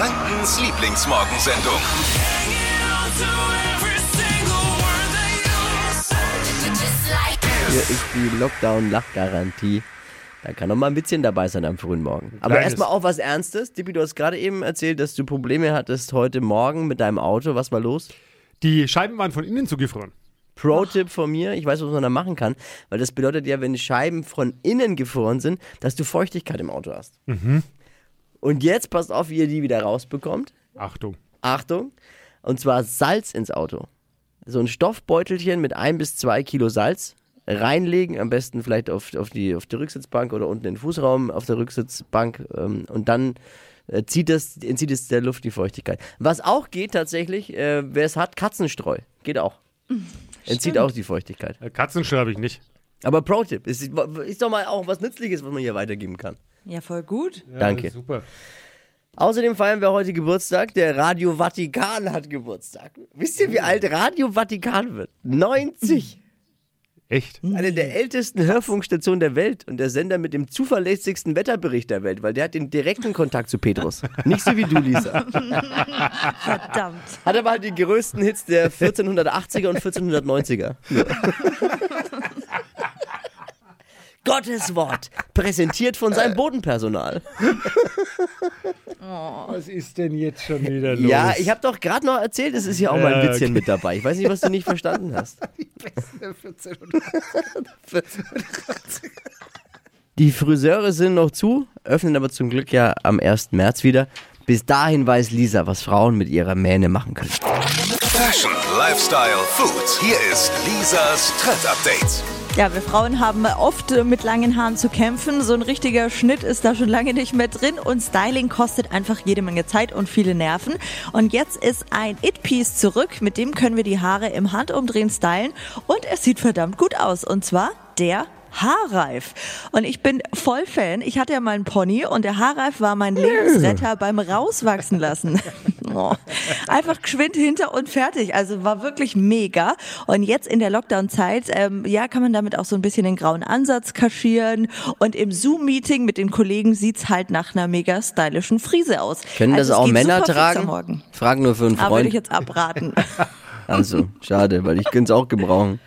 Frankens Lieblingsmorgensendung. Hier ist die Lockdown-Lachgarantie. Da kann noch mal ein bisschen dabei sein am frühen Morgen. Aber erstmal auch was Ernstes. Dippi, du hast gerade eben erzählt, dass du Probleme hattest heute Morgen mit deinem Auto. Was war los? Die Scheiben waren von innen zugefroren. Pro-Tipp von mir, ich weiß, was man da machen kann, weil das bedeutet ja, wenn die Scheiben von innen gefroren sind, dass du Feuchtigkeit im Auto hast. Und jetzt passt auf, wie ihr die wieder rausbekommt. Achtung. Achtung, und zwar Salz ins Auto. So ein Stoffbeutelchen mit ein bis zwei Kilo Salz reinlegen, am besten vielleicht auf, auf, die, auf die Rücksitzbank oder unten in den Fußraum auf der Rücksitzbank ähm, und dann äh, zieht das, entzieht es der Luft die Feuchtigkeit. Was auch geht tatsächlich, äh, wer es hat, Katzenstreu. Geht auch. Entzieht auch die Feuchtigkeit. Äh, Katzenstreu habe ich nicht. Aber Pro-Tipp, ist, ist doch mal auch was Nützliches, was man hier weitergeben kann. Ja, voll gut. Ja, Danke. Super. Außerdem feiern wir heute Geburtstag. Der Radio Vatikan hat Geburtstag. Wisst ihr, wie alt Radio Vatikan wird? 90. Echt? Eine der ältesten Hörfunkstationen der Welt und der Sender mit dem zuverlässigsten Wetterbericht der Welt, weil der hat den direkten Kontakt zu Petrus. Nicht so wie du, Lisa. Verdammt. Hat aber halt die größten Hits der 1480er und 1490er. Gottes Wort, präsentiert von seinem Bodenpersonal. Was ist denn jetzt schon wieder los? Ja, ich habe doch gerade noch erzählt, es ist ja auch mal ein Ja, Witzchen okay. mit dabei. Ich weiß nicht, was du nicht verstanden hast. Die Friseure sind noch zu, öffnen aber zum Glück ja am 1. März wieder. Bis dahin weiß Lisa, was Frauen mit ihrer Mähne machen können. Fashion, Lifestyle, Food. Hier ist Lisas Trend Update. Ja, wir Frauen haben oft mit langen Haaren zu kämpfen. So ein richtiger Schnitt ist da schon lange nicht mehr drin und Styling kostet einfach jede Menge Zeit und viele Nerven. Und jetzt ist ein It-Piece zurück, mit dem können wir die Haare im Handumdrehen stylen und es sieht verdammt gut aus. Und zwar der Haarreif. Und ich bin voll Fan. Ich hatte ja mal einen Pony und der Haarreif war mein Lebensretter beim Rauswachsen lassen. Oh. Einfach geschwind hinter und fertig. Also war wirklich mega. Und jetzt in der Lockdown-Zeit, ähm, ja, kann man damit auch so ein bisschen den grauen Ansatz kaschieren. Und im Zoom-Meeting mit den Kollegen sieht's halt nach einer mega stylischen Frise aus. Können also das es auch Männer tragen? Morgen. Fragen nur für einen Aber würde ich Freund. jetzt abraten. Also, schade, weil ich könnte es auch gebrauchen.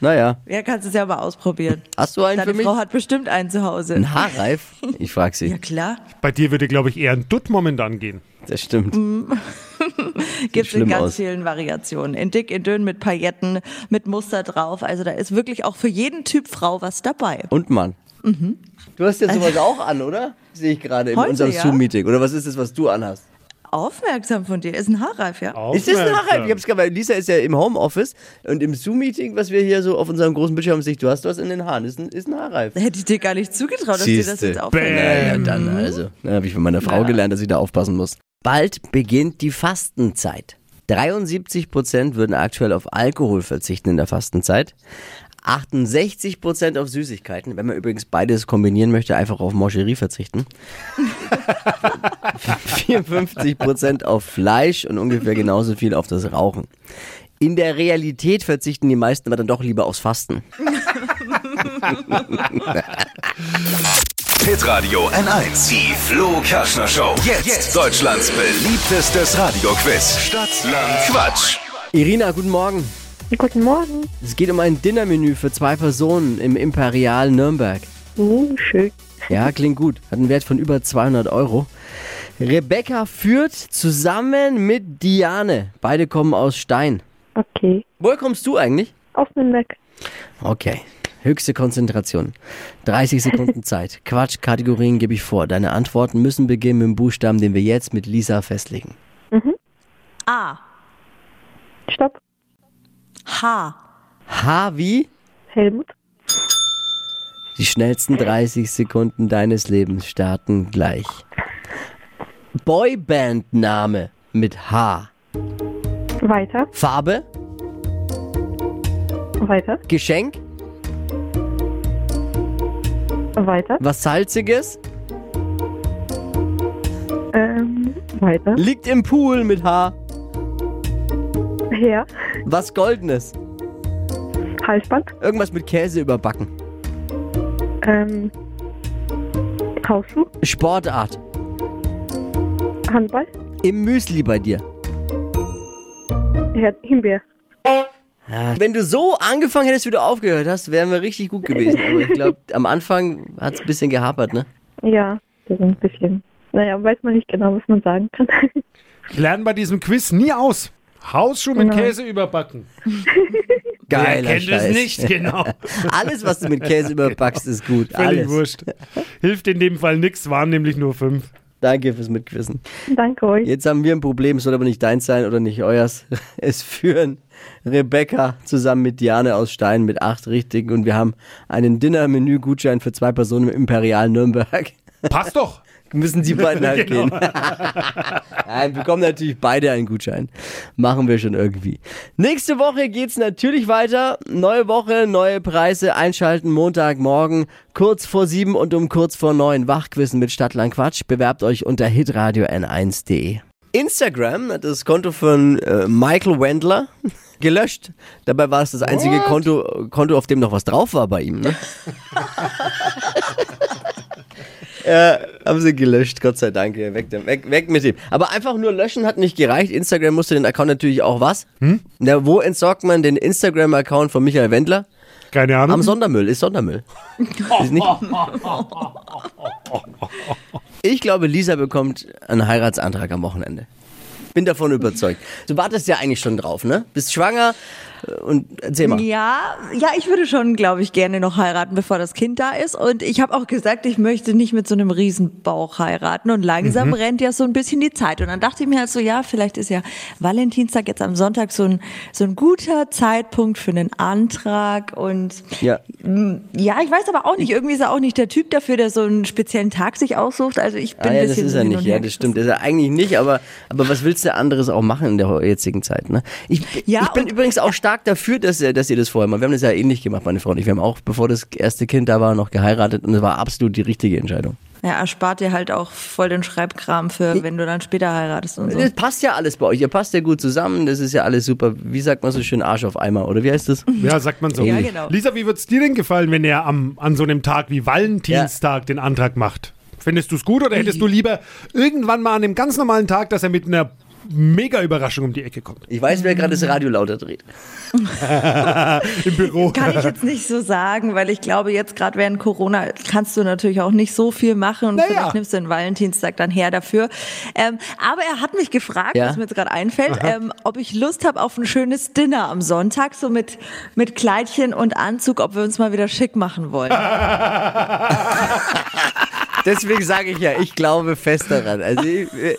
Naja, ja, kannst es ja mal ausprobieren. hast du einen Deine für mich? Frau hat bestimmt einen zu Hause. Ein Haarreif? Ich frag sie. Ja, klar. Bei dir würde, glaube ich, eher ein Dutt momentan gehen. Das stimmt. Gibt's in schlimm ganz aus. vielen Variationen. In dick, in dünn, mit Pailletten, mit Muster drauf. Also da ist wirklich auch für jeden Typ Frau was dabei. Und Mann. Du hast jetzt sowas auch an, oder? Sehe ich gerade in unserem ja. Zoom-Meeting. Oder was ist das, was du anhast? Aufmerksam von dir. Ist ein Haarreif, ja? Ist das ein Aufmerksam. Haarreif? Ich hab's gerade, weil Lisa ist ja im Homeoffice und im Zoom-Meeting, was wir hier so auf unserem großen Bildschirm sehen, du hast was in den Haaren. Ist ein, ist ein Haarreif. Hätte ich dir gar nicht zugetraut, dass dir das jetzt auffällt. Ja, ja, dann also. Da habe ich von meiner Frau Ja. gelernt, dass ich da aufpassen muss. Bald beginnt die Fastenzeit. 73 Prozent würden aktuell auf Alkohol verzichten in der Fastenzeit. 68 Prozent auf Süßigkeiten. Wenn man übrigens beides kombinieren möchte, einfach auf Mancherie verzichten. 54 Prozent auf Fleisch und ungefähr genauso viel auf das Rauchen. In der Realität verzichten die meisten aber dann doch lieber aufs Fasten. Hitradio N1. Die Flo Kerschner Show. Jetzt, Deutschlands beliebtestes Radioquiz. Stadt, Land, Quatsch. Irina, guten Morgen. Guten Morgen. Es geht um ein Dinnermenü für zwei Personen im Imperial Nürnberg. Uh, schön. Ja, klingt gut. Hat einen Wert von über 200 Euro. Rebecca führt zusammen mit Diane. Beide kommen aus Stein. Okay. Woher kommst du eigentlich? Aus Nürnberg. Okay. Höchste Konzentration. 30 Sekunden Zeit. Quatsch-Kategorien gebe ich vor. Deine Antworten müssen beginnen mit dem Buchstaben, den wir jetzt mit Lisa festlegen. A. Stopp. H. H wie? Helmut. Die schnellsten 30 Sekunden deines Lebens starten gleich. Boyband-Name mit H. Weiter. Farbe? Weiter. Geschenk? Weiter. Was Salziges? Ähm, weiter. Liegt im Pool mit H. Her. Was Goldenes? Halsband. Irgendwas mit Käse überbacken. Ähm, Hausschuh. Sportart. Handball. im Müsli bei dir? Ja, Himbeer. Wenn du so angefangen hättest, wie du aufgehört hast, wären wir richtig gut gewesen. Aber ich glaube, am Anfang hat es ein bisschen gehapert, ne? Ja, ein bisschen. Naja, weiß man nicht genau, was man sagen kann. Ich lerne bei diesem Quiz nie aus. Hausschuh mit Genau. Käse überbacken. Geiler Wer kennt Scheiß. es nicht, genau. Alles, was du mit Käse überbackst, ist gut. Völlig Alles. wurscht. Hilft in dem Fall nichts, waren nämlich nur fünf. Danke fürs Mitquissen. Danke euch. Jetzt haben wir ein Problem, es soll aber nicht deins sein oder nicht euers. Es führen Rebecca zusammen mit Diane aus Stein mit acht Richtigen und wir haben einen Dinner-Menü-Gutschein für zwei Personen im Imperial Nürnberg. Passt doch. Müssen die beiden halt Genau. gehen. Nein, bekommen natürlich beide einen Gutschein. Machen wir schon irgendwie. Nächste Woche geht's natürlich weiter. Neue Woche, neue Preise. Einschalten Montagmorgen kurz vor sieben und um kurz vor neun. Wachquissen mit Stadtland Quatsch. Bewerbt euch unter hitradio n1.de. Instagram hat das Konto von äh, Michael Wendler gelöscht. Dabei war es das einzige Konto, Konto, auf dem noch was drauf war bei ihm. Ne? Ja, haben sie gelöscht, Gott sei Dank. Weg, weg, weg mit dem. Aber einfach nur löschen hat nicht gereicht. Instagram musste den Account natürlich auch was. Hm? Na, wo entsorgt man den Instagram-Account von Michael Wendler? Keine Am Ahnung. Sondermüll, ist Sondermüll. ist nicht. Ich glaube, Lisa bekommt einen Heiratsantrag am Wochenende. Bin davon überzeugt. Du wartest ja eigentlich schon drauf, ne? Bist schwanger und erzähl mal. Ja, ja, ich würde schon, glaube ich, gerne noch heiraten, bevor das Kind da ist. Und ich habe auch gesagt, ich möchte nicht mit so einem Riesenbauch heiraten. Und langsam rennt ja so ein bisschen die Zeit. Und dann dachte ich mir halt so, ja, vielleicht ist ja Valentinstag jetzt am Sonntag so ein, so ein guter Zeitpunkt für einen Antrag. Und Ja. ja, ich weiß aber auch nicht, irgendwie ist er auch nicht der Typ dafür, der so einen speziellen Tag sich aussucht. Also ich bin Ah ein ja, das bisschen ist er nicht, ja, das stimmt. Das ist er eigentlich nicht, aber, aber was willst du anderes auch machen in der jetzigen Zeit, ne? Ich, Ja, ich bin übrigens auch stark dafür, dass, ihr- dass ihr das vorher macht. Wir haben das ja ähnlich gemacht, meine Frau und ich. Wir haben auch, bevor das erste Kind da war, noch geheiratet und es war absolut die richtige Entscheidung. Ja, erspart dir halt auch voll den Schreibkram für, wenn du dann später heiratest und so. Das passt ja alles bei euch. Ihr passt ja gut zusammen. Das ist ja alles super. Wie sagt man so schön, Arsch auf Eimer, oder wie heißt das? Ja, sagt man so. Ja, genau. Lisa, wie wird's dir denn gefallen, wenn er am, an so einem Tag wie Valentinstag den Antrag macht? Findest du es gut oder hättest du lieber irgendwann mal an einem ganz normalen Tag, dass er mit einer mega Überraschung um die Ecke kommt? Ich weiß, wer gerade das Radio lauter dreht. Im Büro. Kann ich jetzt nicht so sagen, weil ich glaube, jetzt gerade während Corona kannst du natürlich auch nicht so viel machen und Naja. vielleicht nimmst du den Valentinstag dann her dafür. Ähm, aber er hat mich gefragt, Ja. was mir jetzt gerade einfällt, ähm, ob ich Lust habe auf ein schönes Dinner am Sonntag, so mit, mit Kleidchen und Anzug, ob wir uns mal wieder schick machen wollen. Deswegen sage ich ja, ich glaube fest daran. Also, ich, äh,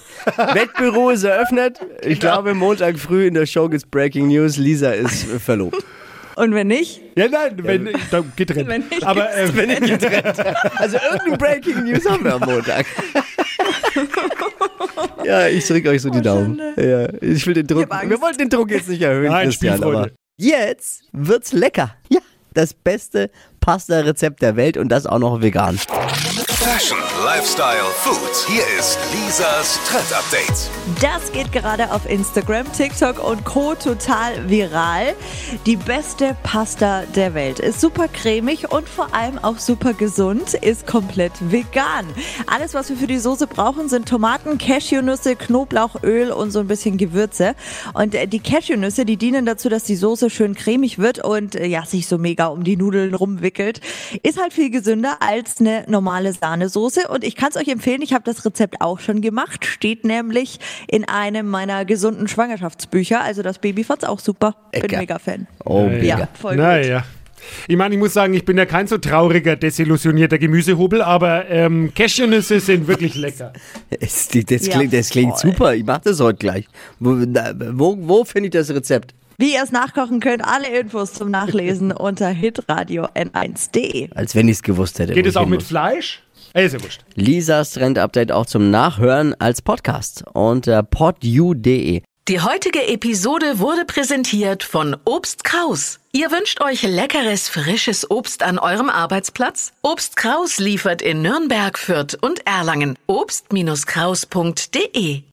Wettbüro ist eröffnet. Ich glaube, Montag früh in der Show gibt's Breaking News. Lisa ist äh, verlobt. Und wenn nicht, Ja, nein, wenn, da getrennt. Wenn nicht Aber äh, Wenn ich getrennt. Also irgendein Breaking News haben wir am Montag. ja, ich drücke euch so die Daumen. Ja, ich will den Druck. Wir wollten den Druck jetzt nicht erhöhen, Nein, Christian, aber jetzt wird's lecker. Ja, das beste Pasta-Rezept der Welt und das auch noch vegan. Fashion, Lifestyle, Food. Hier ist Lisas Trend Update. Das geht gerade auf Instagram, TikTok und Co. total viral. Die beste Pasta der Welt. Ist super cremig und vor allem auch super gesund. Ist komplett vegan. Alles, was wir für die Soße brauchen, sind Tomaten, Cashewnüsse, Knoblauchöl und so ein bisschen Gewürze. Und äh, die Cashewnüsse, die dienen dazu, dass die Soße schön cremig wird und äh, ja, sich so mega um die Nudeln rumwickelt. Ist halt viel gesünder als eine normale Sahnesoße. Und ich kann es euch empfehlen, ich habe das Rezept auch schon gemacht. Steht nämlich in einem meiner gesunden Schwangerschaftsbücher. Also das Baby fand's auch super. Bin Lecker. mega Fan. Oh, Ja, mega. voll gut. naja. Ich meine, ich muss sagen, ich bin ja kein so trauriger, desillusionierter Gemüsehobel, aber ähm, Cashewnüsse sind wirklich lecker. Das Ja, klingt, das klingt super. Ich mache das heute gleich. Wo, wo, wo finde ich das Rezept? Wie ihr es nachkochen könnt, alle Infos zum Nachlesen unter hitradio n1.de. Als wenn ich es gewusst hätte. Geht es auch mit muss. Fleisch? Ey, ist ja wurscht. Lisas Trend-Update auch zum Nachhören als Podcast unter podu.de. Die heutige Episode wurde präsentiert von Obst Kraus. Ihr wünscht euch leckeres, frisches Obst an eurem Arbeitsplatz? Obst Kraus liefert in Nürnberg, Fürth und Erlangen. Obst-Kraus.de